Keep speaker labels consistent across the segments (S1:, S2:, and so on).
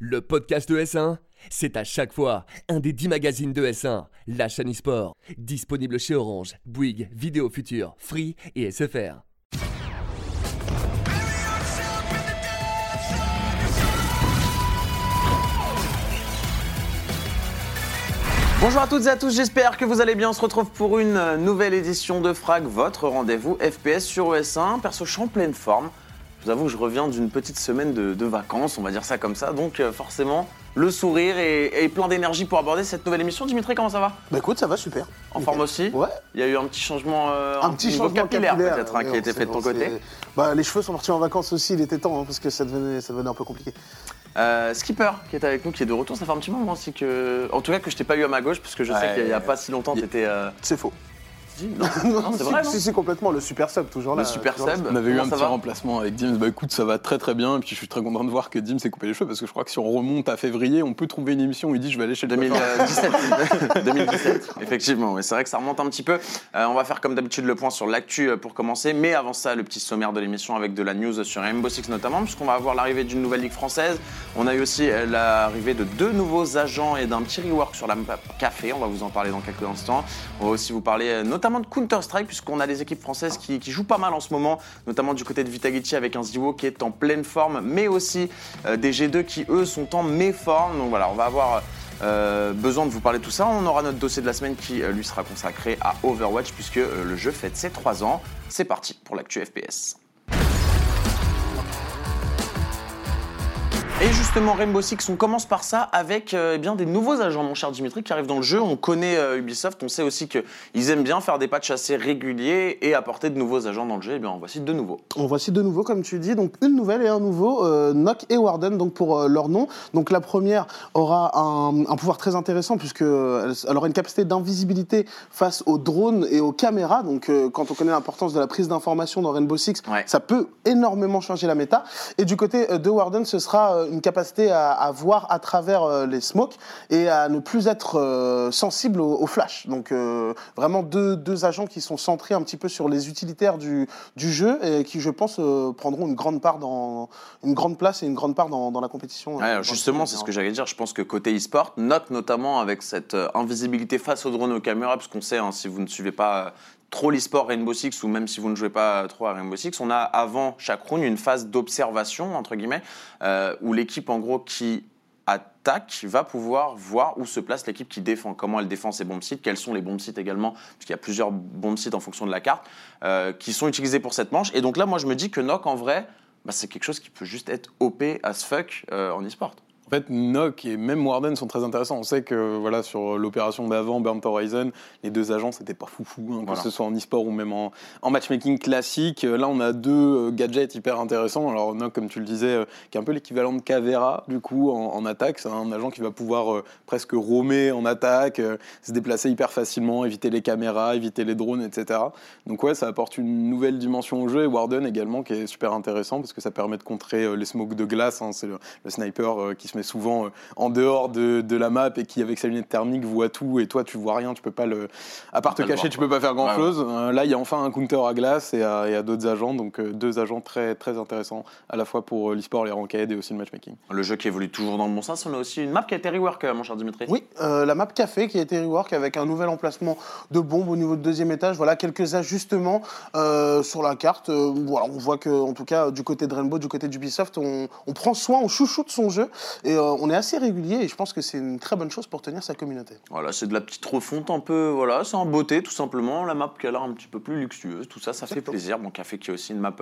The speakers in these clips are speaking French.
S1: Le podcast de S1, c'est à chaque fois un des 10 magazines de S1, la chaîne e-sport, disponible chez Orange, Bouygues, Vidéo Future, Free et SFR.
S2: Bonjour à toutes et à tous, j'espère que vous allez bien. On se retrouve pour une nouvelle édition de Frag, votre rendez-vous FPS sur ES1. Perso, je suis en pleine forme. Je vous avoue que je reviens d'une petite semaine de, de vacances, on va dire ça comme ça. Donc euh, forcément, le sourire et, et plein d'énergie pour aborder cette nouvelle émission. Dimitri, comment ça va?
S3: Bah écoute, ça va super.
S2: En forme aussi?
S3: Ouais.
S2: Il y a eu un petit changement, euh,
S3: Un petit changement
S2: capillaire,
S3: capillaire,
S2: peut-être hein, qui a été fait de ton côté.
S3: Bah les cheveux sont partis en vacances aussi, il était temps hein, parce que ça devenait, ça devenait un peu compliqué.
S2: Euh, Skipper qui est avec nous, qui est de retour, ça fait un petit moment aussi que. En tout cas, que je t'ai pas eu à ma gauche, parce que je sais qu'il y a pas si longtemps,
S4: Il-
S2: t'étais. Euh...
S3: C'est faux.
S2: non, non, c'est vrai,
S3: si, si, complètement, le super sub toujours là.
S2: Le super sub.
S4: On avait eu un petit remplacement avec Dims. Bah écoute, ça va très très bien. Et puis je suis très content de voir que Dim s'est coupé les cheveux parce que je crois que si on remonte à février, on peut trouver une émission où il dit je vais aller chez le coiffeur.
S2: 2017. 2017, effectivement. oui, c'est vrai que ça remonte un petit peu. Euh, on va faire comme d'habitude le point sur l'actu euh, pour commencer. Mais avant ça, le petit sommaire de l'émission avec de la news sur Rainbow Six notamment, puisqu'on va avoir l'arrivée d'une nouvelle ligue française. On a eu aussi euh, l'arrivée de deux nouveaux agents et d'un petit rework sur la map café. On va vous en parler dans quelques instants. On va aussi vous parler euh, de Counter-Strike, puisqu'on a des équipes françaises qui, jouent pas mal en ce moment, notamment du côté de Vitagichi avec un Ziwo qui est en pleine forme, mais aussi euh, des G2 qui eux sont en méforme. Donc voilà, on va avoir euh, besoin de vous parler de tout ça. On aura notre dossier de la semaine qui euh, lui sera consacré à Overwatch puisque le jeu fête ses 3 ans. C'est parti pour l'actu FPS. Et justement, Rainbow Six, on commence par ça avec euh, eh bien, des nouveaux agents, mon cher Dimitri, qui arrivent dans le jeu. On connaît euh, Ubisoft, on sait aussi qu'ils aiment bien faire des patchs assez réguliers et apporter de nouveaux agents dans le jeu. Eh bien, en voici deux nouveaux.
S3: On voici de nouveau, comme tu dis, donc une nouvelle et un nouveau, euh, Nock et Warden, donc pour euh, leur nom. Donc la première aura un, un pouvoir très intéressant puisque euh, elle, aura une capacité d'invisibilité face aux drones et aux caméras. Donc quand on connaît l'importance de la prise d'information dans Rainbow Six,
S2: Ouais.
S3: ça peut énormément changer la méta. Et du côté de Warden, ce sera une capacité à, à voir à travers euh, les smokes et à ne plus être euh, sensible au, au flash. Donc euh, vraiment deux, deux agents qui sont centrés un petit peu sur les utilitaires du, du jeu et qui, je pense, prendront une grande part dans une grande place et une grande part dans, dans la compétition.
S2: Ouais, justement, c'est ce que j'allais dire. Je pense que côté e-sport, note notamment avec cette invisibilité face aux drones aux caméras, parce qu'on sait, hein, si vous ne suivez pas trop l'e-sport Rainbow Six, ou même si vous ne jouez pas trop à Rainbow Six, on a avant chaque round une phase d'observation, entre guillemets, euh, où l'équipe, en gros, qui attaque va pouvoir voir où se place l'équipe qui défend, comment elle défend ses bombes sites, quels sont les bombes sites également, parce qu'il y a plusieurs bombes sites en fonction de la carte, euh, qui sont utilisés pour cette manche. Et donc là, moi, je me dis que Nock, en vrai, bah, c'est quelque chose qui peut juste être OP as fuck euh, en e-sport.
S4: En fait, Nock et même Warden sont très intéressants. On sait que voilà, sur l'opération d'avant, Burnt Horizon, les deux agents, c'était pas foufou, hein, que
S2: Voilà.
S4: ce soit en e-sport ou même en, en matchmaking classique. Là, on a deux euh, gadgets hyper intéressants. Alors, Nock, comme tu le disais, euh, qui est un peu l'équivalent de Cavera, du coup, en, en attaque. C'est un agent qui va pouvoir euh, presque roamer en attaque, euh, se déplacer hyper facilement, éviter les caméras, éviter les drones, etc. Donc, ouais, ça apporte une nouvelle dimension au jeu. Et Warden également, qui est super intéressant parce que ça permet de contrer euh, les smokes de glace. hein. C'est le, le sniper qui se met souvent euh, en dehors de, de la map et qui, avec sa lunette thermique, voit tout. Et toi, tu vois rien, tu peux pas le. À part te cacher,
S2: voir,
S4: tu peux pas faire grand
S2: Ouais,
S4: chose. Euh, là, il y a enfin un counter à glace et à, à d'autres agents. Donc, euh, deux agents très, très intéressants, à la fois pour l'e-sport, les ranked et aussi le matchmaking.
S2: Le jeu qui évolue toujours dans le bon sens. On a aussi une map qui a été rework, mon cher Dimitri.
S3: Oui, euh, la map café qui a été rework avec un nouvel emplacement de bombes au niveau du deuxième étage. Voilà quelques ajustements euh, sur la carte. Euh, voilà, on voit que, en tout cas, du côté de Rainbow, du côté d'Ubisoft, on, on prend soin, on chouchoute son jeu et euh, on est assez régulier. Et je pense que c'est une très bonne chose pour tenir sa communauté.
S2: Voilà, c'est de la petite refonte un peu, voilà, c'est en beauté tout simplement. La map qui a l'air un petit peu plus luxueuse, tout ça, ça fait plaisir. Bon, Café qui est aussi une map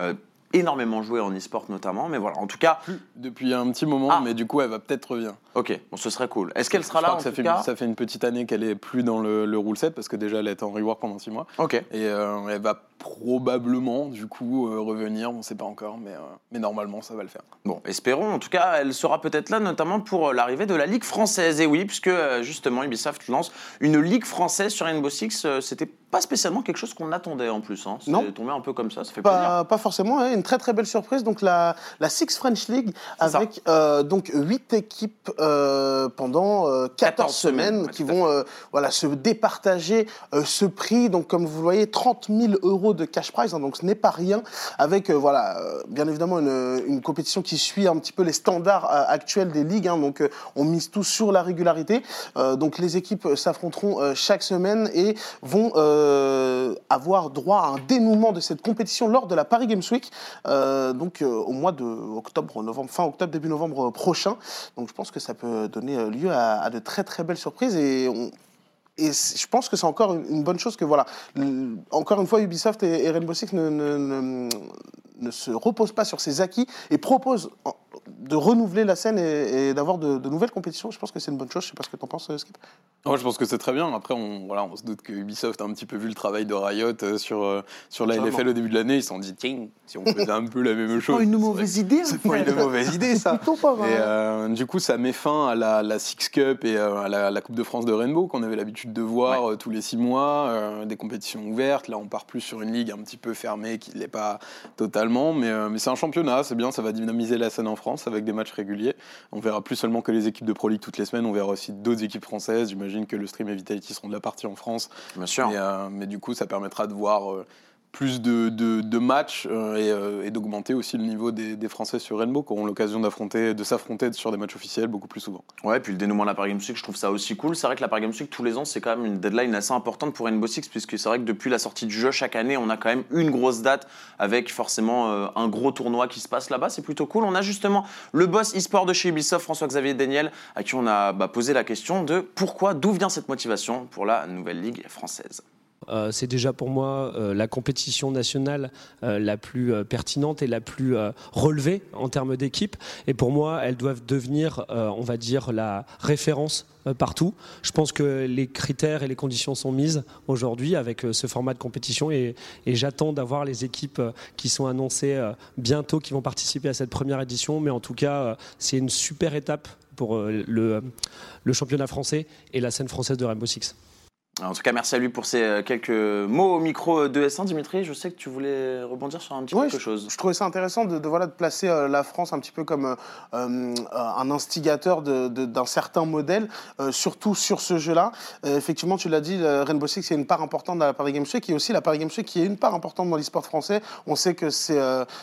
S2: euh, énormément jouée en e-sport notamment, mais voilà, en tout cas,
S4: Depuis un petit moment,
S2: Ah.
S4: mais du coup, elle va peut-être revenir.
S2: Ok, bon, ce serait cool. Est-ce qu'elle sera
S4: Je
S2: là
S4: crois
S2: en
S4: que ça
S2: tout
S4: fait,
S2: cas
S4: ça fait une petite année qu'elle est plus dans le, le rule set parce que déjà elle était en rework pendant 6 mois.
S2: Ok.
S4: Et euh, elle va probablement du coup euh, revenir, on ne sait pas encore, mais, euh, mais normalement ça va le faire.
S2: Bon, espérons. En tout cas, elle sera peut-être là, notamment pour l'arrivée de la Ligue française. Et oui, puisque euh, justement Ubisoft lance une Ligue française sur Rainbow Six. euh, C'était pas spécialement quelque chose qu'on attendait en plus. Hein. C'est
S3: Non.
S2: tombé un peu comme ça, ça fait plaisir.
S3: Pas, pas forcément, hein, une très très belle surprise. Donc la, la Six French League
S2: C'est
S3: avec euh, donc huit équipes euh, pendant euh, 14,
S2: 14 semaines,
S3: qui vont euh, voilà se départager euh, ce prix. Donc comme vous le voyez, 30 000 euros euros de cash prize, hein, donc ce n'est pas rien, avec voilà, bien évidemment une, une, compétition qui suit un petit peu les standards actuels des ligues. Hein, donc on mise tout sur la régularité. donc les équipes s'affronteront chaque semaine et vont avoir droit à un dénouement de cette compétition lors de la Paris Games Week, donc au mois de octobre, novembre, fin octobre, début novembre prochain. Donc je pense que ça peut donner lieu à, de très très belles surprises et et je pense que c'est encore une bonne chose que, voilà, encore une fois, Ubisoft et, Rainbow Six ne, ne, ne, se reposent pas sur ses acquis et proposent de renouveler la scène et, d'avoir de, nouvelles compétitions. Je pense que c'est une bonne chose. Je sais pas ce que tu en penses, euh, Skip.
S4: Je pense que c'est très bien. Après, on, voilà, on se doute que Ubisoft a un petit peu vu le travail de Riot euh, sur, euh, sur la LFL au début de l'année. Ils se sont dit, tiens, si on faisait un peu la même chose.
S3: C'est pas une mauvaise idée.
S4: C'est pas une mauvaise idée, ça. et du coup, ça met fin à la, la Six Cup et à la, Coupe de France de Rainbow qu'on avait l'habitude de voir tous les six mois, des compétitions ouvertes. Là, on part plus sur une ligue un petit peu fermée qui ne l'est pas totalement, mais, mais c'est un championnat, c'est bien, ça va dynamiser la scène en France avec des matchs réguliers. On verra plus seulement que les équipes de Pro League toutes les semaines, on verra aussi d'autres équipes françaises. J'imagine que le Stream et Vitality seront de la partie en France.
S2: Bien sûr.
S4: Mais, euh, mais du coup, ça permettra de voir euh, plus de, de, matchs euh, euh, et, d'augmenter aussi le niveau des, Français sur Rainbow qui auront l'occasion d'affronter, de s'affronter sur des matchs officiels beaucoup plus souvent.
S2: Ouais, puis le dénouement de la Paris Games Week, je trouve ça aussi cool. C'est vrai que la Paris Games Week, tous les ans, c'est quand même une deadline assez importante pour Rainbow Six, puisque c'est vrai que depuis la sortie du jeu, chaque année, on a quand même une grosse date avec forcément euh, un gros tournoi qui se passe là-bas. C'est plutôt cool. On a justement le boss e-sport de chez Ubisoft, François-Xavier Daniel, à qui on a bah, posé la question de pourquoi, d'où vient cette motivation pour la nouvelle ligue française?
S5: Euh, c'est déjà pour moi euh, la compétition nationale euh, la plus pertinente et la plus relevée en termes d'équipe. Et pour moi, elles doivent devenir, on va dire, la référence partout. Je pense que les critères et les conditions sont mises aujourd'hui avec ce format de compétition et, j'attends d'avoir les équipes qui sont annoncées bientôt, qui vont participer à cette première édition. Mais en tout cas, c'est une super étape pour le, le championnat français et la scène française de Rainbow Six.
S2: En tout cas, merci à lui pour ces euh, quelques mots au micro de S1. Dimitri, je sais que tu voulais rebondir sur un petit quelque chose.
S3: Je trouvais ça intéressant de, voilà, de placer euh, la France un petit peu comme euh, un instigateur d'un certain modèle, surtout sur ce jeu-là. effectivement, tu l'as dit, Rainbow Six, c'est une part importante dans la Paris Games Week, qui est aussi la Paris Games Week, qui est une part importante dans l'e-sport français. On sait que c'est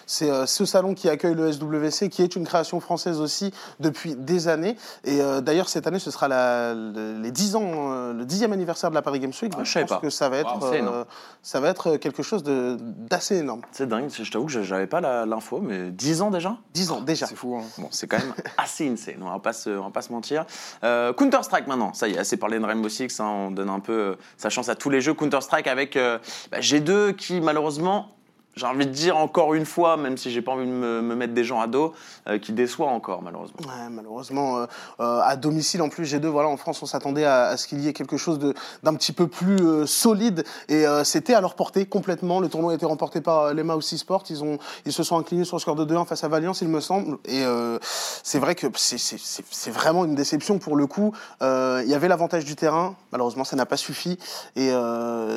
S3: ce salon qui accueille le SWC, qui est une création française aussi depuis des années. Et d'ailleurs, cette année, ce sera la, les 10 ans, le 10e anniversaire de la Paris Games Week.
S2: Ah, je, pense
S3: que ça va être, euh, ça va être quelque chose d'assez énorme.
S2: C'est dingue, je t'avoue que j'avais pas l'info, mais 10 ans déjà?
S3: 10 ans déjà.
S2: C'est fou. Hein. Bon, c'est quand même assez insane, on va pas se, on va pas se mentir. Euh, Counter-Strike maintenant, ça y est, assez parlé de Rainbow Six, hein, on donne un peu euh, sa chance à tous les jeux Counter-Strike avec bah, G2 qui malheureusement j'ai envie de dire encore une fois, même si j'ai pas envie de me, mettre des gens à dos, euh, qui déçoit encore malheureusement.
S3: Malheureusement, euh, euh, à domicile en plus, G2, voilà, en France, on s'attendait à, ce qu'il y ait quelque chose d'un petit peu plus solide et c'était à leur portée complètement. Le tournoi a été remporté par les Mouse Sport, ils, ont, ils se sont inclinés sur le score de 2-1 face à Valiance, il me semble. Et c'est vrai que c'est vraiment une déception pour le coup. Il y avait l'avantage du terrain, malheureusement, ça n'a pas suffi et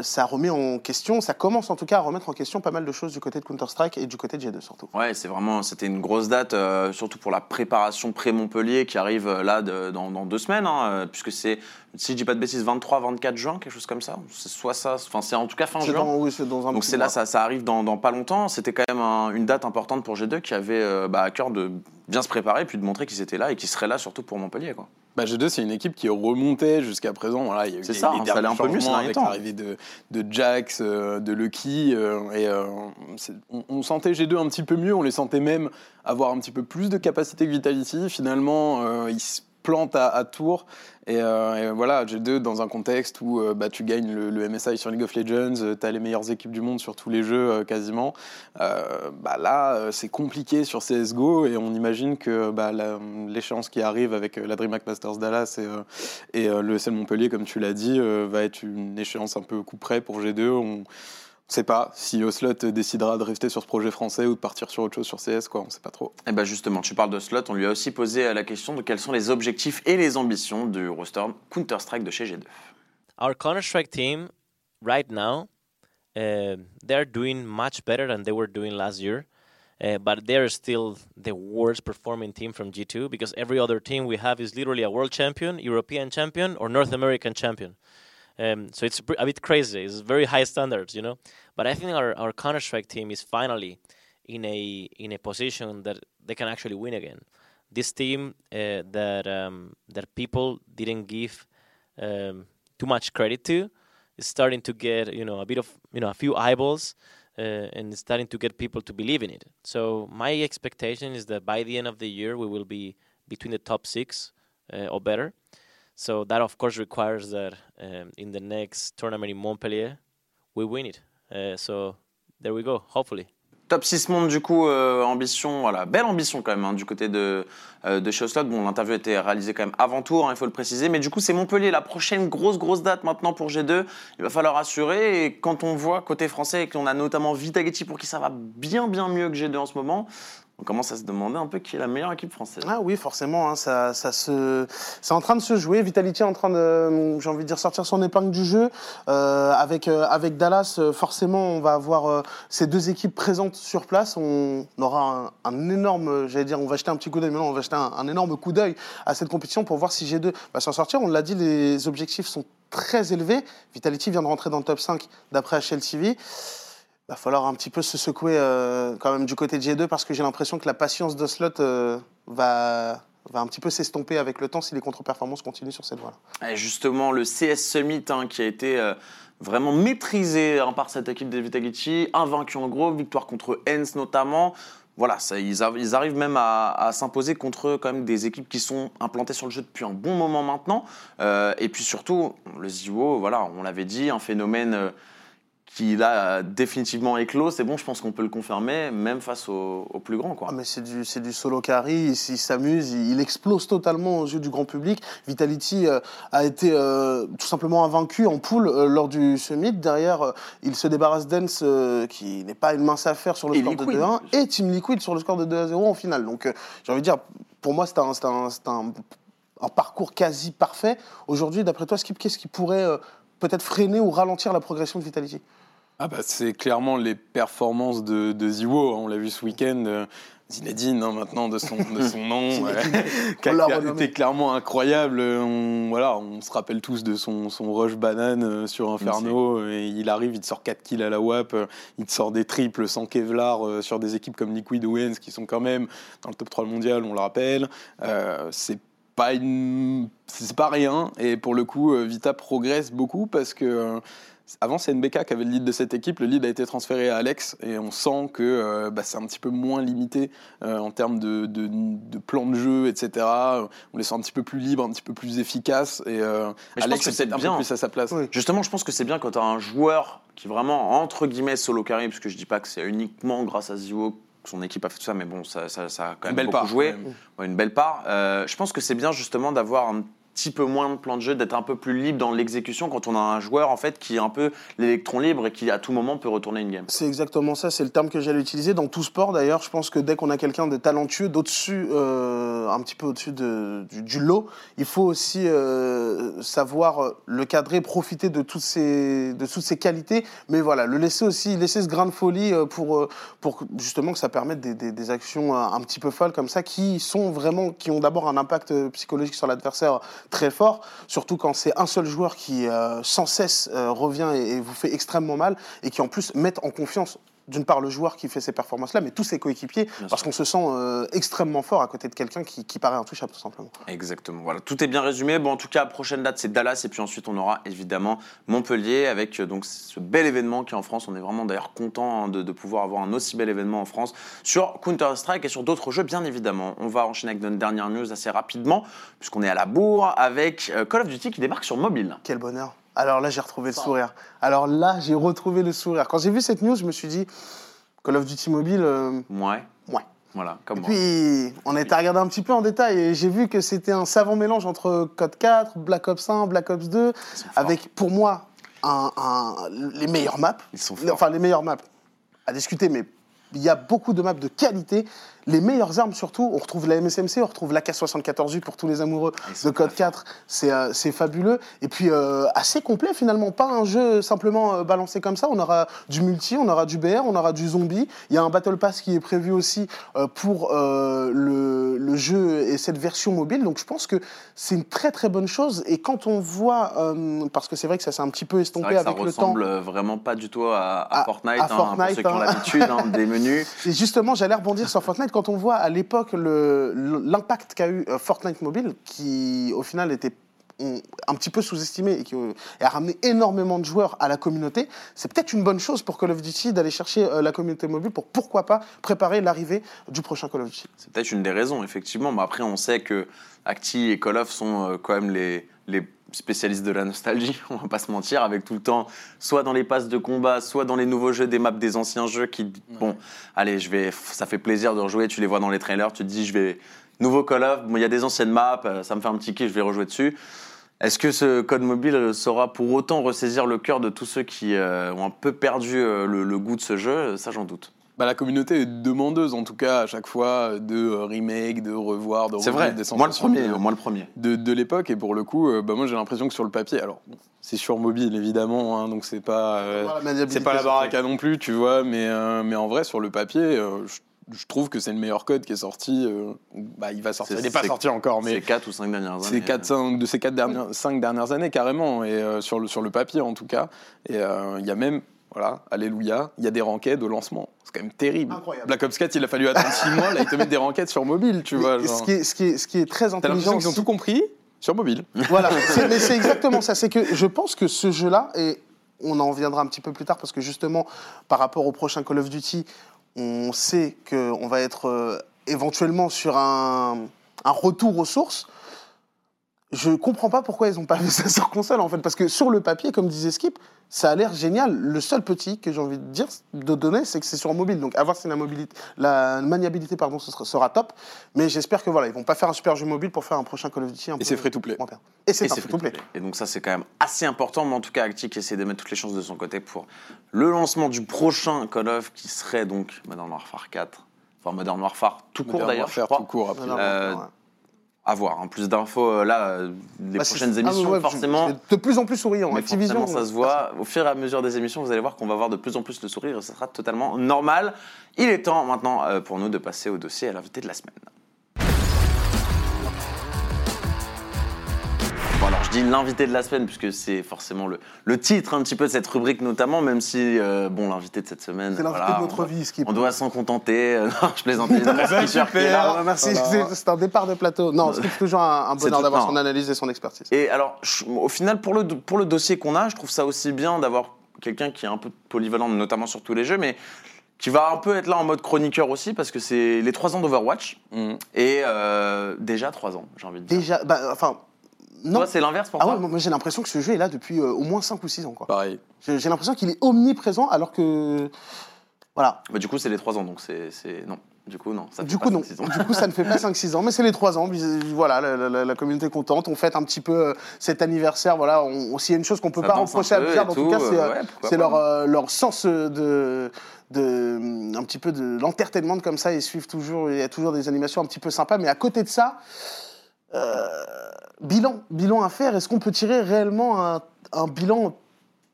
S3: ça remet en question, ça commence en tout cas à remettre en question pas mal de choses du côté de Counter-Strike et du côté de G2 surtout.
S2: Ouais, c'est vraiment, c'était une grosse date, euh, surtout pour la préparation pré-Montpellier qui arrive euh, là dans, deux semaines, hein, euh, puisque c'est, si je dis pas de bêtises, 23-24 juin, quelque chose comme ça. C'est soit ça, enfin c'est en tout cas fin juin.
S3: Dans, oui, c'est dans un
S2: Donc c'est là, ça, ça, arrive dans, pas longtemps. C'était quand même une date importante pour G2 qui avait bah, à cœur de bien se préparer puis de montrer qu'ils étaient là et qu'ils seraient là surtout pour Montpellier. Quoi.
S4: Bah, G2, c'est une équipe qui remontait jusqu'à présent. Voilà, il y a eu
S2: ça, hein, ça allait un peu mieux
S4: avec l'arrivée de, de Jax, euh, de Lucky. Euh, et euh, on, sentait G2 un petit peu mieux, on les sentait même avoir un petit peu plus de capacité que Vitality. Finalement, ils plante à, Tours. Euh, et, voilà, G2 dans un contexte où euh, bah, tu gagnes le, MSI sur League of Legends, euh, tu as les meilleures équipes du monde sur tous les jeux quasiment. bah, là, c'est compliqué sur CSGO et on imagine que bah, l'échéance qui arrive avec la DreamHack Masters Dallas et, le SL Montpellier, comme tu l'as dit, va être une échéance un peu coup près pour G2. On, on ne sait pas si Oslot décidera de rester sur ce projet français ou de partir sur autre chose sur CS, quoi. On ne sait pas trop.
S2: Et eh ben justement, tu parles d'Oslot, on lui a aussi posé la question de quels sont les objectifs et les ambitions du roster Counter-Strike de chez G2.
S6: Our Counter-Strike team, right now, uh, they're doing much better than they were doing last year. Uh, but they're still the worst performing team from G2 because every other team we have is literally a world champion, European champion, or North American champion. Um, so it's a bit crazy. It's very high standards, you know. But I think our, our Counter Strike team is finally in a in a position that they can actually win again. This team uh, that um, that people didn't give um, too much credit to is starting to get you know a bit of you know a few eyeballs. Uh, and starting to get people to believe in it. So my expectation is that by the end of the year we will be between the top six uh, or better. So that of course requires that um, in the next tournament in Montpellier we win it. Uh, so there we go. Hopefully.
S2: Top 6 monde, du coup, euh, ambition, voilà, belle ambition quand même hein, du côté de, euh, de. Bon, l'interview a été réalisée quand même avant tour, hein, il faut le préciser. Mais du coup, c'est Montpellier, la prochaine grosse, grosse date maintenant pour G2. Il va falloir assurer. Et quand on voit côté français et qu'on a notamment Vitagetti pour qui ça va bien, bien mieux que G2 en ce moment, on commence à se demander un peu qui est la meilleure équipe française.
S3: Ah oui, forcément, hein, ça, ça se, c'est en train de se jouer. Vitality est en train de, j'ai envie de dire, sortir son épingle du jeu. Euh, avec, euh, avec Dallas, euh, forcément, on va avoir euh, ces deux équipes présentes sur place. On aura un, un énorme, j'allais dire, on va jeter un petit coup d'œil, mais non, on va jeter un, un énorme coup d'œil à cette compétition pour voir si G2 va s'en sortir. On l'a dit, les objectifs sont très élevés. Vitality vient de rentrer dans le top 5 d'après HLTV va falloir un petit peu se secouer euh, quand même du côté de G2 parce que j'ai l'impression que la patience de Slot euh, va, un petit peu s'estomper avec le temps si les contre-performances continuent sur cette voie-là.
S2: Justement, le CS Summit hein, qui a été euh, vraiment maîtrisé hein, par cette équipe de Vitagici, invaincu en gros, victoire contre Hens notamment. Voilà, ils, arrivent même à, s'imposer contre quand même des équipes qui sont implantées sur le jeu depuis un bon moment maintenant. Et puis surtout, le Ziwo, voilà, on l'avait dit, un phénomène qui là définitivement éclos. C'est bon, je pense qu'on peut le confirmer, même face aux, plus grands. Quoi.
S3: Ah, mais c'est du, c'est du solo carry, il, s'amuse, il, il explose totalement aux yeux du grand public. Vitality euh, a été euh, tout simplement invaincu en poule euh, lors du summit. Derrière, euh, il se débarrasse d'Ens, euh, qui n'est pas une mince affaire sur le
S2: Et
S3: score
S2: Liquid,
S3: de
S2: en
S3: 2-1,
S2: plus.
S3: et Team Liquid sur le score de 2-0 en finale. Donc euh, j'ai envie de dire, pour moi, c'est un, c'est un, c'est un, un parcours quasi parfait. Aujourd'hui, d'après toi, Skip, qu'est-ce qui pourrait euh, peut-être freiner ou ralentir la progression de Vitality?
S4: Ah bah, c'est clairement les performances de, de Ziwo, hein, on l'a vu ce week-end. euh, Zinedine, hein, maintenant, de son, de son nom, qui été clairement incroyable. On, voilà, on se rappelle tous de son, son rush banane euh, sur Inferno. euh, Et il arrive, il te sort 4 kills à la WAP, il te sort des triples sans Kevlar sur des équipes comme Liquid ou Hens qui sont quand même dans le top 3 mondial, on le rappelle. Euh, c'est pas une... c'est pas rien et pour le coup Vita progresse beaucoup parce que avant c'est NBK qui avait le lead de cette équipe le lead a été transféré à Alex et on sent que euh, bah, c'est un petit peu moins limité euh, en termes de, de, de plan de jeu etc on les sent un petit peu plus libres un petit peu plus efficaces et euh,
S2: Mais je pense
S4: Alex
S2: que
S4: est
S2: c'est
S4: peut-être un
S2: bien.
S4: peu plus à sa place
S3: Oui.
S2: Justement, je pense que c'est bien quand tu as un joueur qui vraiment, entre guillemets, solo carry, parce que je dis pas que c'est uniquement grâce à que son équipe a fait tout ça, mais bon, ça, ça, ça a quand
S4: Une
S2: même
S4: belle
S2: beaucoup
S4: part,
S2: joué. Ouais, une belle part. Euh, je pense que c'est bien justement d'avoir un petit peu moins de plan de jeu, d'être un peu plus libre dans l'exécution quand on a un joueur en fait qui est un peu l'électron libre et qui à tout moment peut retourner une game.
S3: C'est exactement ça, c'est le terme que j'allais utiliser dans tout sport d'ailleurs. Je pense que dès qu'on a quelqu'un de talentueux, d'au-dessus, euh, un petit peu au-dessus de- du, lot, il faut aussi euh, savoir le cadrer, profiter de toutes ces, de toutes ces qualités, mais voilà, le laisser aussi, laisser ce grain de folie euh, pour, euh, pour justement que ça permette des, des- des actions euh, un petit peu folles comme ça, qui sont vraiment, qui ont d'abord un impact euh, psychologique sur l'adversaire très fort, surtout quand c'est un seul joueur qui euh, sans cesse euh, revient et, et vous fait extrêmement mal et qui en plus met en confiance d'une part le joueur qui fait ces performances-là, mais tous ses coéquipiers, parce qu'on se sent euh, extrêmement fort à côté de quelqu'un qui, qui paraît intouchable tout simplement.
S2: Exactement. Voilà, tout est bien résumé. Bon, en tout cas, prochaine date, c'est Dallas. Et puis ensuite, on aura évidemment Montpellier avec euh, donc ce bel événement qui est en France. On est vraiment d'ailleurs content hein, de, de pouvoir avoir un aussi bel événement en France sur Counter-Strike et sur d'autres jeux, bien évidemment. On va enchaîner avec notre dernière news assez rapidement, puisqu'on est à la bourre avec euh, Call of Duty qui débarque sur mobile.
S3: Quel bonheur. Alors là, j'ai retrouvé le sourire. Alors là, j'ai retrouvé le sourire. Quand j'ai vu cette news, je me suis dit, Call of Duty Mobile, euh,
S2: Ouais.
S3: Ouais.
S2: Voilà, comme
S3: Et
S2: moi.
S3: puis, on a été regarder un petit peu en détail et j'ai vu que c'était un savant mélange entre Code 4, Black Ops 1, Black Ops 2,
S2: Ils sont forts.
S3: avec, pour moi, un- un- les meilleures maps.
S2: Ils sont
S3: Les-
S2: forts.
S3: Enfin, les meilleures maps à discuter, mais il y a beaucoup de maps de qualité. Les meilleures armes surtout, on retrouve la MSMC, on retrouve l'AK-74U pour tous les amoureux de Code 4, c'est euh, c'est fabuleux. Et puis euh, assez complet finalement, pas un jeu simplement euh, balancé comme ça, on aura du multi, on aura du BR, on aura du zombie, il y a un Battle Pass qui est prévu aussi pour le, le jeu et cette version mobile, donc je pense que c'est une très très bonne chose. Et quand on voit, parce que c'est vrai que ça s'est un petit peu estompé
S2: ça
S3: avec le temps,
S2: ressemble vraiment pas du tout à, à
S3: À-
S2: Fortnite,
S3: à
S2: hein, pour
S3: Fortnite,
S2: ceux qui ont
S3: hein.
S2: l'habitude hein, des menus.
S3: Et justement, j'allais rebondir sur Fortnite. Quand on voit à l'époque l'impact qu'a eu euh, Fortnite Mobile, qui au final était un petit peu sous-estimé et qui euh, a ramené énormément de joueurs à la communauté, c'est peut-être une bonne chose pour Call of Duty d'aller chercher euh, la communauté mobile pour pourquoi pas préparer l'arrivée du prochain Call of Duty.
S2: C'est peut-être une des raisons, effectivement. Mais après, on sait que Acti et Call of sont quand même les, les spécialistes de la nostalgie, on va pas se mentir, avec tout le temps, soit dans les passes de combat, soit dans les nouveaux jeux, des maps des anciens jeux qui, bon, allez, je vais, ça fait plaisir de rejouer, tu les vois dans les trailers, tu te dis, je vais, nouveau Call of, bon, il y a des anciennes maps, euh, ça me fait un petit kiff, je vais rejouer dessus. Est-ce que ce code mobile euh, saura pour autant ressaisir le cœur de tous ceux qui euh, ont un peu perdu euh, le, le goût de ce jeu? Ça, j'en doute.
S4: Bah, la communauté est demandeuse, en tout cas, à chaque fois, de euh, remake, de revoir, de
S2: C'est vrai,
S4: des
S2: moi le premier,
S4: de-
S2: moi le premier.
S4: de, de l'époque. Et pour le coup, euh, bah, moi, j'ai l'impression que sur le papier, alors, bon, c'est sur mobile, évidemment, hein, donc c'est pas... euh, C'est pas la
S3: c'est-
S4: baraka non plus, tu vois, mais, euh, mais en vrai, sur le papier, euh, je, je trouve que c'est le meilleur code qui est sorti. euh, bah, il va sortir. Il n'est pas sorti encore,
S2: C'est
S4: mais
S2: 4 ou 5 dernières années.
S4: c'est 4, 5, de ces 4 dernières, 5 dernières années, carrément, et euh, sur, le, sur le papier en tout cas. Et euh, il y a même, voilà, alléluia, il y a des rankeds au lancement. C'est quand même terrible.
S3: Incroyable.
S4: Black Ops 4, il a fallu attendre 6 mois, là, ils te mettent des rankeds sur mobile, tu vois. Genre.
S3: ce, qui est, ce, qui est, ce qui est très intelligent,
S4: qu'ils ont tout compris sur mobile.
S3: Voilà, c'est- mais c'est exactement ça. C'est que je pense que ce jeu-là, et on en reviendra un petit peu plus tard, parce que justement, par rapport au prochain Call of Duty, on sait qu'on va être euh, éventuellement sur un, un retour aux sources. Je comprends pas pourquoi ils n'ont pas fait ça sur console, en fait, parce que sur le papier, comme disait Skip, ça a l'air génial. Le seul petit que j'ai envie de dire, de donner, c'est que c'est sur mobile. Donc, à voir si la, mobilité, la maniabilité pardon, ce sera, sera top. Mais j'espère que voilà, ils vont pas faire un super jeu mobile pour faire un prochain Call of Duty. un
S4: Et c'est free to play.
S3: Et c'est free to play.
S2: Et donc ça, c'est quand même assez important. Mais en tout cas, Actic essaie de mettre toutes les chances de son côté pour le lancement du prochain Call of, qui serait donc Modern Warfare 4. Enfin, Modern Warfare tout court
S4: Modern
S2: d'ailleurs, je
S4: Warfare
S2: crois.
S4: tout court, après.
S2: Euh. À voir. En plus d'infos, euh, là, euh, les
S3: Bah,
S2: prochaines
S3: ah,
S2: émissions,
S3: ouais,
S2: forcément.
S3: De plus en plus souriant.
S2: Mais
S3: Activision.
S2: forcément, ça se voit. Au fur et à mesure des émissions, vous allez voir qu'on va voir de plus en plus le sourire et ça sera totalement normal. Il est temps maintenant euh, pour nous de passer au dossier à l'invité de la semaine. Dis l'invité de la semaine puisque c'est forcément le, le titre un petit peu de cette rubrique notamment, même si, euh, bon, l'invité de cette semaine.
S3: C'est l'invité
S2: voilà,
S3: de notre
S2: on,
S3: vie, Skip.
S2: On doit s'en contenter. Euh, Non, je plaisante. Qui
S3: merci,
S4: Voilà.
S3: c'est- un départ de plateau. Non, c'est toujours un, un bonheur d'avoir son analyse et son expertise.
S2: Et alors, je- au final, pour le, pour le dossier qu'on a, je trouve ça aussi bien d'avoir quelqu'un qui est un peu polyvalent, notamment sur tous les jeux, mais qui va un peu être là en mode chroniqueur aussi, parce que c'est les 3 ans d'Overwatch.
S4: Mhm.
S2: Et euh, déjà 3 ans, j'ai envie de dire.
S3: Déjà, bah, enfin, non.
S2: Toi, c'est l'inverse pour
S3: Ah
S2: toi
S3: ouais, moi j'ai l'impression que ce jeu est là depuis euh, au moins 5 ou 6 ans. quoi.
S4: Pareil.
S3: J'ai j'ai l'impression qu'il est omniprésent alors que. Voilà.
S2: Bah, Du coup, c'est les 3 ans, donc c'est. c'est- Non. Du coup, non. Ça fait
S3: Du
S2: pas
S3: coup, non.
S2: 5-6 ans.
S3: Du coup, ça ne fait pas 5-6 ans, mais c'est les 3 ans. Puis, euh, Voilà, la, la- la communauté est contente. On fête un petit peu euh, cet anniversaire. Voilà, on, on- s'il y a une chose qu'on peut
S2: Ça
S3: pas
S2: danse un
S3: reprocher à
S2: peu
S3: Blizzard,
S2: et
S3: en tout
S2: tout,
S3: cas, c'est
S2: euh,
S3: euh,
S2: ouais, pourquoi
S3: c'est
S2: pas.
S3: leur, euh, leur sens euh, de, de. un petit peu de l'entertainment comme ça. Ils suivent toujours. Il y a toujours des animations un petit peu sympas. Mais à côté de ça, bilan, bilan à faire. Est-ce qu'on peut tirer réellement un, bilan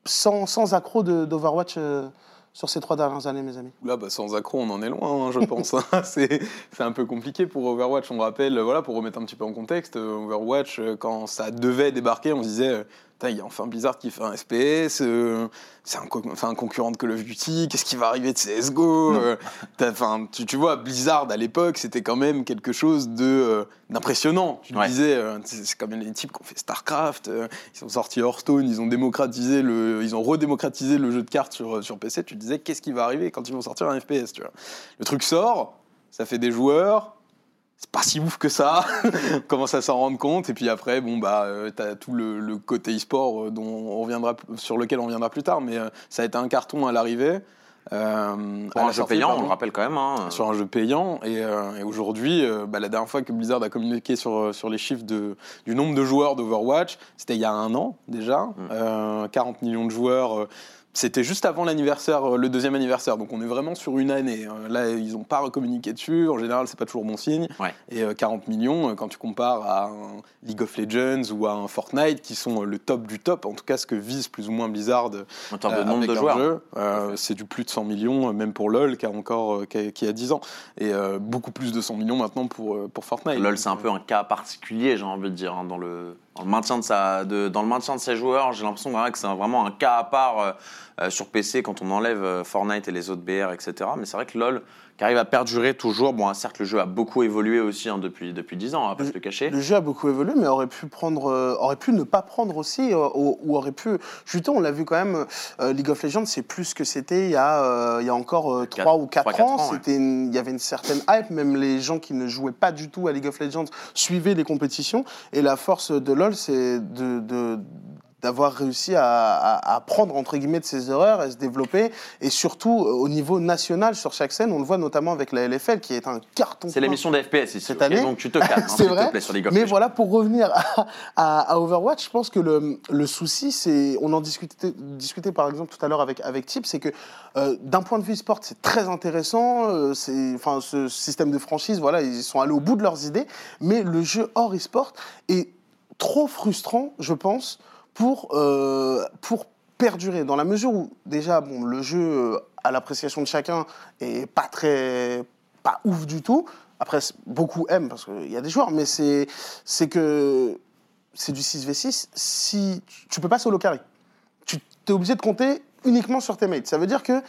S3: sans, sans accro de- d'Overwatch euh, sur ces trois dernières années, mes amis?
S4: Là, bah, sans accro, on en est loin, hein, je pense. hein. c'est un peu compliqué pour Overwatch. On rappelle, euh, voilà, pour remettre un petit peu en contexte, euh, Overwatch, euh, quand ça devait débarquer, on se disait, euh, il y a enfin Blizzard qui fait un FPS, euh, c'est un, co- enfin, un concurrent de Call of Duty, qu'est-ce qui va arriver de CSGO euh, t'as- enfin, tu, tu vois, Blizzard, à l'époque, c'était quand même quelque chose de, euh, d'impressionnant. Tu
S2: Ouais.
S4: disais, euh, c'est quand même les types qui ont fait StarCraft, euh, ils ont sorti Hearthstone, ils ont démocratisé le, ils ont redémocratisé le jeu de cartes sur, sur PC. Tu disais, qu'est-ce qui va arriver quand ils vont sortir un FPS, tu vois. Le truc sort, ça fait des joueurs, c'est pas si ouf que ça. on commence à s'en rendre compte. Et puis après, bon, bah, euh, t'as tout le, le côté e-sport euh, dont on reviendra, sur lequel on reviendra plus tard. Mais euh, ça a été un carton à l'arrivée.
S2: Pour
S4: à
S2: un
S4: la
S2: jeu
S4: sortie,
S2: payant, on le rappelle quand même. hein.
S4: sur un jeu payant. Et, et aujourd'hui, bah, la dernière fois que Blizzard a communiqué sur, sur les chiffres de, du nombre de joueurs d'Overwatch, c'était il y a un an déjà.
S2: Mm.
S4: Euh, 40 millions de joueurs. Euh, c'était juste avant l'anniversaire, euh, le deuxième anniversaire, donc on est vraiment sur une année. hein. Là, ils n'ont pas recommuniqué dessus. En général, c'est pas toujours bon signe.
S2: Ouais.
S4: Et euh, 40 millions, euh, quand tu compares à un League of Legends ou à un Fortnite, qui sont euh, le top du top, en tout cas ce que vise plus ou moins Blizzard
S2: En termes de
S4: euh,
S2: nombre de joueurs.
S4: jeu, euh, c'est du plus de 100 millions, euh, même pour LoL, qui a encore euh, qui a, qui a 10 ans. Et euh, beaucoup plus de 100 millions maintenant pour, euh, pour Fortnite.
S2: LoL, c'est un peu un cas particulier, j'ai envie de dire, hein, dans, le, dans, le maintien de ses joueurs. J'ai l'impression que c'est vraiment un cas à part euh, euh, sur PC quand on enlève euh, Fortnite et les autres BR, etc. Mais c'est vrai que LoL, qui arrive à perdurer toujours. Bon, certes, le jeu a beaucoup évolué aussi hein, depuis, depuis 10 ans, on va pas se le cacher.
S3: Le jeu a beaucoup évolué, mais aurait pu prendre, euh, aurait pu ne pas prendre aussi, euh, ou, ou aurait pu. Justement, on l'a vu quand même. euh, League of Legends, c'est plus ce que c'était il y a, il y a encore euh,
S2: Quatre-
S3: 3 ou 4
S2: trois, quatre
S3: ans.
S2: ans, ouais.
S3: C'était, une- il y avait une certaine hype. Même les gens qui ne jouaient pas du tout à League of Legends suivaient les compétitions. Et la force de LoL, c'est de, de- d'avoir réussi à, à- à prendre entre guillemets de ses erreurs et se développer et surtout euh, au niveau national sur chaque scène on le voit notamment avec la LFL qui est un carton
S2: C'est l'émission des FPS ici.
S3: Cette année.
S2: Donc tu te calmes, hein,
S3: C'est
S2: s'il te
S3: vrai,
S2: plaît, sur League of
S3: Mais voilà, pour revenir à, à- à Overwatch, je pense que le, le souci, c'est, on en discutait, discutait par exemple tout à l'heure avec, avec Tip, c'est que euh, d'un point de vue sport, c'est très intéressant. euh, c'est, enfin, ce système de franchise, voilà, ils sont allés au bout de leurs idées, mais le jeu hors e-sport est trop frustrant, je pense, pour, euh, pour perdurer, dans la mesure où déjà, bon, le jeu, euh, à l'appréciation de chacun, est pas très, pas ouf du tout. Après, beaucoup aiment parce qu'il y a des joueurs, mais c'est, que c'est du 6v6. Si tu peux pas solo carry, tu es obligé de compter uniquement sur tes mates. Ça veut dire que,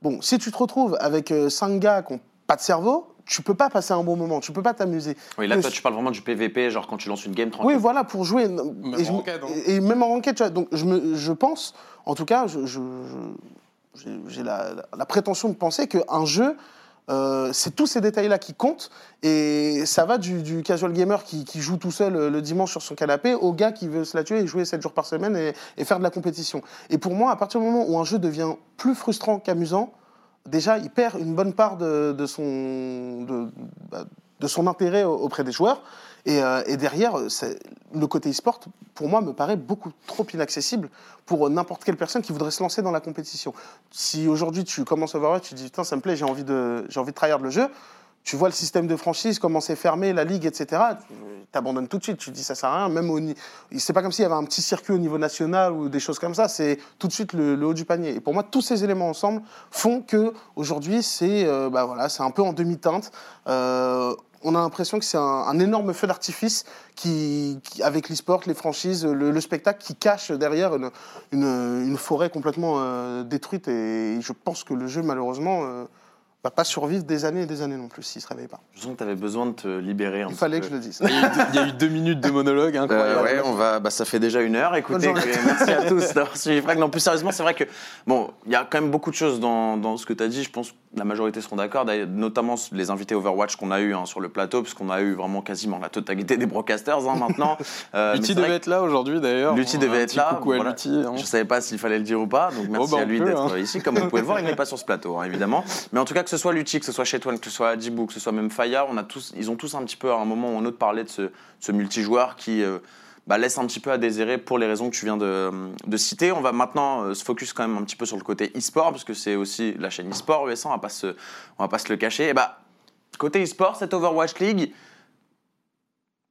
S3: bon, si tu te retrouves avec 5 gars qui n'ont pas de cerveau, tu peux pas passer un bon moment, tu peux pas t'amuser.
S2: Oui, là, toi, tu parles vraiment du PVP, genre quand tu lances une game
S3: Oui,
S2: tranquille.
S3: voilà, pour jouer.
S4: Même
S3: et,
S4: en ranked, hein.
S3: et- même en ranked, tu vois. Donc, je, me, je pense, en tout cas, je, je- je- j'ai- la, la- la prétention de penser qu'un jeu, euh, c'est tous ces détails-là qui comptent. Et ça va du, du casual gamer qui, qui joue tout seul euh, le dimanche sur son canapé au gars qui veut se la tuer et jouer 7 jours par semaine et, et faire de la compétition. Et pour moi, à partir du moment où un jeu devient plus frustrant qu'amusant, déjà, il perd une bonne part de, son, bah, de son intérêt au- auprès des joueurs. Et, euh, derrière, le côté e-sport, pour moi, me paraît beaucoup trop inaccessible pour n'importe quelle personne qui voudrait se lancer dans la compétition. Si aujourd'hui tu commences Overwatch, tu dis putain, ça me plaît, j'ai envie de, j'ai envie de tryhard le jeu. Tu vois le système de franchise, comment c'est fermé, la ligue, etc. Tu t'abandonnes tout de suite. Tu te dis ça sert à rien. Même au, c'est pas comme s'il y avait un petit circuit au niveau national ou des choses comme ça. C'est tout de suite le, haut du panier. Et pour moi, tous ces éléments ensemble font que aujourd'hui, c'est, euh, bah voilà, c'est un peu en demi-teinte. Euh, on a l'impression que c'est un, énorme feu d'artifice qui, avec l'e-sport, les franchises, le, le spectacle qui cache derrière une, une- forêt complètement euh, détruite. Et je pense que le jeu, malheureusement, va pas survivre des années et des années non plus s'il se réveille pas.
S2: Je sens que tu avais besoin de te libérer. un
S3: Il
S2: petit
S3: fallait
S2: peu.
S3: que je le dise.
S4: Il y a eu deux- il y a eu deux minutes de monologue
S2: Euh, ouais, on va, bah, ça fait déjà une heure. Écoutez, merci à tous d'avoir suivi Frag. Non, plus sérieusement, c'est vrai que bon, il y a quand même beaucoup de choses dans, dans ce que tu as dit. Je pense que la majorité seront d'accord, notamment les invités Overwatch qu'on a eu hein, sur le plateau, puisqu'on a eu vraiment quasiment la totalité des broadcasters hein, maintenant. Euh,
S4: Lutti devait être là aujourd'hui d'ailleurs.
S2: Lutti
S4: Un
S2: devait être
S4: petit
S2: là,
S4: Coucou à
S2: voilà.
S4: Lutti. hein.
S2: Je ne savais pas s'il fallait le dire ou pas, donc merci
S4: bah,
S2: à lui d'être
S4: hein.
S2: ici. Comme vous pouvez le voir, il n'est pas sur ce plateau, hein, évidemment. Mais en tout cas, que ce soit Lutti, que ce soit Chetouane, que ce soit Adibou, que ce soit même Faya, on a tous, ils ont tous un petit peu à un moment ou un autre parlé de ce, multijoueur qui euh, bah, laisse un petit peu à désirer pour les raisons que tu viens de, citer. On va maintenant euh, se focus quand même un petit peu sur le côté e-sport, parce que c'est aussi la chaîne e-sport USA, on va pas se, on va pas se le cacher. Bah, côté e-sport, cette Overwatch League,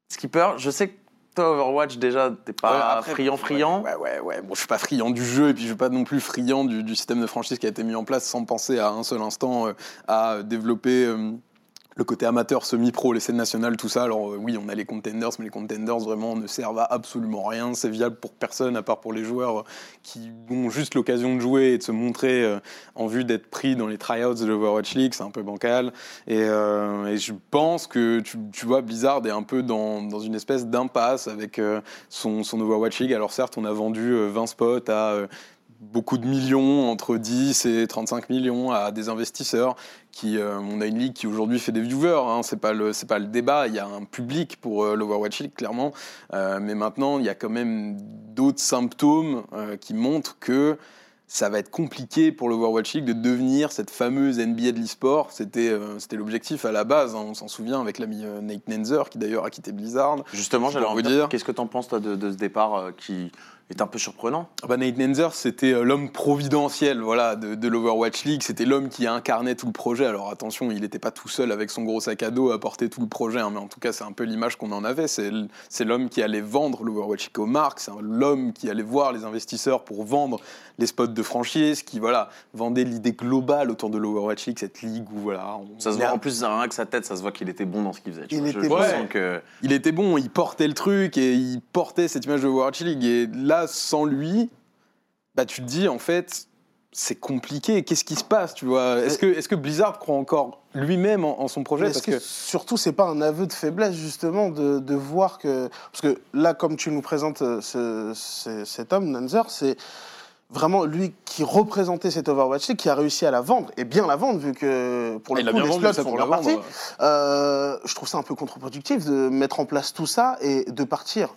S2: Skipper, je sais que toi, Overwatch, déjà, t'es
S4: Ouais,
S2: pas
S4: après,
S2: friand, friand.
S4: Ouais, ouais, ouais. Bon, je suis pas friand du jeu et puis je suis pas non plus friand du, du système de franchise qui a été mis en place sans penser à un seul instant euh, à développer euh, le côté amateur, semi-pro, les scènes nationales, tout ça. Alors euh, oui, on a les contenders, mais les contenders vraiment ne servent à absolument rien. C'est viable pour personne à part pour les joueurs euh, qui ont juste l'occasion de jouer et de se montrer euh, en vue d'être pris dans les tryouts de l'Overwatch League. C'est un peu bancal. Et, je pense que tu, vois, Blizzard est un peu dans, une espèce d'impasse avec son, Overwatch League. Alors certes, on a vendu euh, 20 spots à beaucoup de millions, entre 10 et 35 millions à des investisseurs. Qui, euh, on a une ligue qui aujourd'hui fait des viewers, hein, c'est pas le c'est pas le débat. Il y a un public pour euh, l'Overwatch League clairement, Euh, mais maintenant il y a quand même d'autres symptômes euh, qui montrent que ça va être compliqué pour l'Overwatch League de devenir cette fameuse NBA de l'e-sport. C'était euh, l'objectif à la base. hein. On s'en souvient avec l'ami euh, Nate Nenzer qui d'ailleurs a quitté Blizzard.
S2: Justement, j'allais en
S4: vous
S2: dire,
S4: dire.
S2: qu'est-ce que tu en penses, toi, de, de ce départ euh, qui, est un peu surprenant.
S4: Ah bah, Nate Nenzer, c'était euh, l'homme providentiel voilà, de, de l'Overwatch League. C'était l'homme qui incarnait tout le projet. Alors attention, il n'était pas tout seul avec son gros sac à dos à porter tout le projet, hein, mais en tout cas, c'est un peu l'image qu'on en avait. C'est l'homme qui allait vendre l'Overwatch League aux marques, c'est l'homme qui allait voir les investisseurs pour vendre les spots de franchise, qui voilà, vendait l'idée globale autour de l'Overwatch League, cette ligue où voilà, on-
S2: Ça se voit en plus, rien que sa tête, ça se voit qu'il était bon dans ce qu'il faisait.
S3: Il
S2: vois.
S3: Était
S2: je
S3: bon.
S2: sens que
S4: il était bon, il portait le truc et il portait cette image de Overwatch League. Et là, sans lui, bah, tu te dis, en fait, c'est compliqué. Qu'est-ce qui se passe, tu vois? Est-ce que, est que Blizzard croit encore lui-même en, en son projet? Parce
S3: que,
S4: que
S3: surtout, c'est pas un aveu de faiblesse justement de, de voir que parce que là, comme tu nous présentes euh, ce- ce- cet homme, Nanzer, c'est vraiment lui qui représentait cette Overwatch League, qui a réussi à la vendre et bien la vendre vu que pour le
S4: a
S3: coup les slots sont
S4: pour
S3: bien partis. Euh, je trouve ça un peu contre-productif de mettre en place tout ça et de partir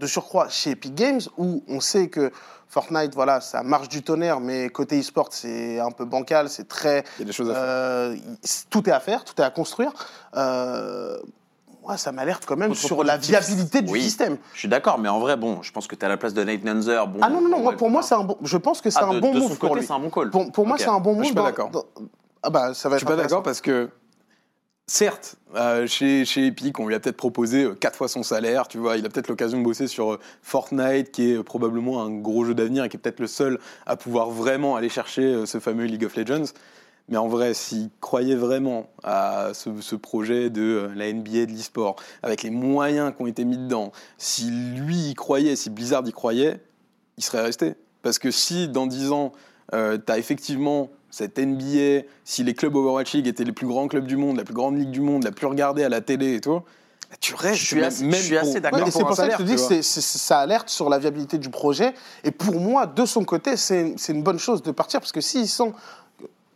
S3: de surcroît chez Epic Games où on sait que Fortnite, voilà, ça marche du tonnerre, mais côté e-sport, c'est un peu bancal, c'est très
S4: Il y a des choses à faire.
S3: euh, tout est à faire, tout est à construire. Euh, moi, ça m'alerte quand même sur la viabilité du
S2: Oui.
S3: système.
S2: je suis d'accord, mais en vrai, bon, je pense que tu à la place de Nate Nanzer. Bon,
S3: Ah non, non, non, moi, pour moi, c'est un bon. Je pense que c'est
S2: ah,
S3: un bon move
S2: un bon call.
S3: Pour, pour moi, c'est un bon move.
S4: je suis pas d'accord.
S3: dans- Ah bah, ça va
S4: Je
S3: être
S4: suis pas d'accord parce que, certes, euh, chez, chez Epic, on lui a peut-être proposé euh, quatre fois son salaire, tu vois, il a peut-être l'occasion de bosser sur euh, Fortnite, qui est probablement un gros jeu d'avenir et qui est peut-être le seul à pouvoir vraiment aller chercher ce fameux League of Legends. Mais en vrai, s'il croyait vraiment à ce, projet de la NBA de l'e-sport, avec les moyens qui ont été mis dedans, si lui y croyait, si Blizzard y croyait, il serait resté. Parce que si dans 10 ans, euh, tu as effectivement cette NBA, si les clubs Overwatch League étaient les plus grands clubs du monde, la plus grande ligue du monde, la plus regardée à la télé et tout, tu restes.
S2: Je suis
S4: même-
S2: assez-
S4: même
S2: je suis
S4: pour-
S2: assez d'accord.
S3: Ouais, c'est pour ça que je te dis que ça alerte sur la viabilité du projet. Et pour moi, de son côté, c'est c'est une bonne chose de partir parce que s'il sent.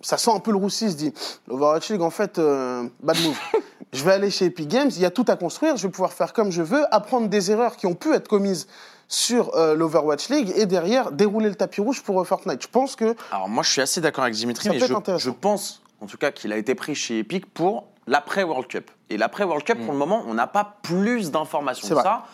S3: Ça sent un peu le roussi, il se dit l'Overwatch League, en fait, euh, bad move. je vais aller chez Epic Games, il y a tout à construire, je vais pouvoir faire comme je veux, apprendre des erreurs qui ont pu être commises sur euh, l'Overwatch League et derrière dérouler le tapis rouge pour euh, Fortnite. Je pense que
S2: Alors moi, je suis assez d'accord avec Dimitri, mais je, pense, en tout cas, qu'il a été pris chez Epic pour l'après World Cup. Et l'après World Cup, pour le moment, on n'a pas plus d'informations que
S3: vrai.
S2: ça.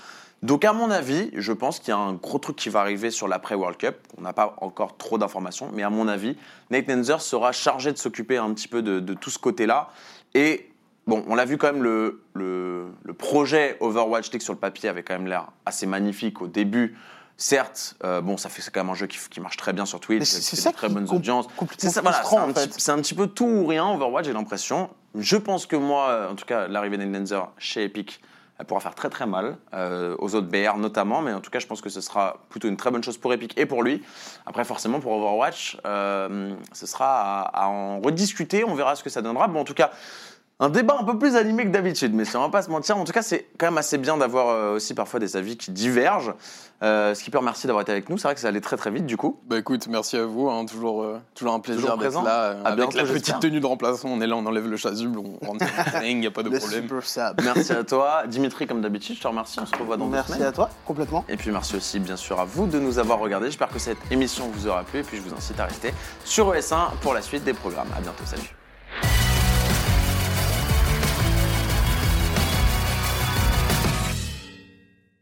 S2: Donc, à mon avis, je pense qu'il y a un gros truc qui va arriver sur l'après World Cup. On n'a pas encore trop d'informations, mais à mon avis, Nate Nenzer sera chargé de s'occuper un petit peu de, de tout ce côté-là. Et bon, on l'a vu quand même, le, le, le projet Overwatch League sur le papier avait quand même l'air assez magnifique au début. Certes, euh, bon, ça fait c'est quand même un jeu qui, qui marche très bien sur Twitch,
S3: c'est-
S2: qui
S3: c'est
S2: fait
S3: ça
S2: de très bonnes audiences. C'est ça, voilà, c'est un, petit- c'est un petit peu tout ou rien Overwatch, j'ai l'impression. Je pense que moi, en tout cas, l'arrivée d'Endenzer chez Epic, elle pourra faire très très mal euh, aux autres BR notamment, mais en tout cas, je pense que ce sera plutôt une très bonne chose pour Epic et pour lui. Après, forcément, pour Overwatch, euh, ce sera à, à en rediscuter. On verra ce que ça donnera. Bon, en tout cas. Un débat un peu plus animé que d'habitude, mais on va pas se mentir. En tout cas, c'est quand même assez bien d'avoir euh, aussi parfois des avis qui divergent. Euh, Skipper, merci d'avoir été avec nous. C'est vrai que ça allait très très vite du coup.
S4: Bah écoute, merci à vous, hein, toujours, euh, toujours un plaisir
S2: Toujours
S4: d'être
S2: présent.
S4: là. euh,
S2: À
S4: avec la petite tenue de remplaçant, on est là, on enlève le chasuble, on rentre il n'y a pas de
S3: le
S4: problème.
S2: Merci à toi, Dimitri, comme d'habitude. Je te remercie. On se revoit dans deux
S3: Merci à toi, complètement.
S2: Et puis merci aussi bien sûr à vous de nous avoir regardés. J'espère que cette émission vous aura plu et puis je vous incite à rester sur ES1 pour la suite des programmes. À bientôt, salut.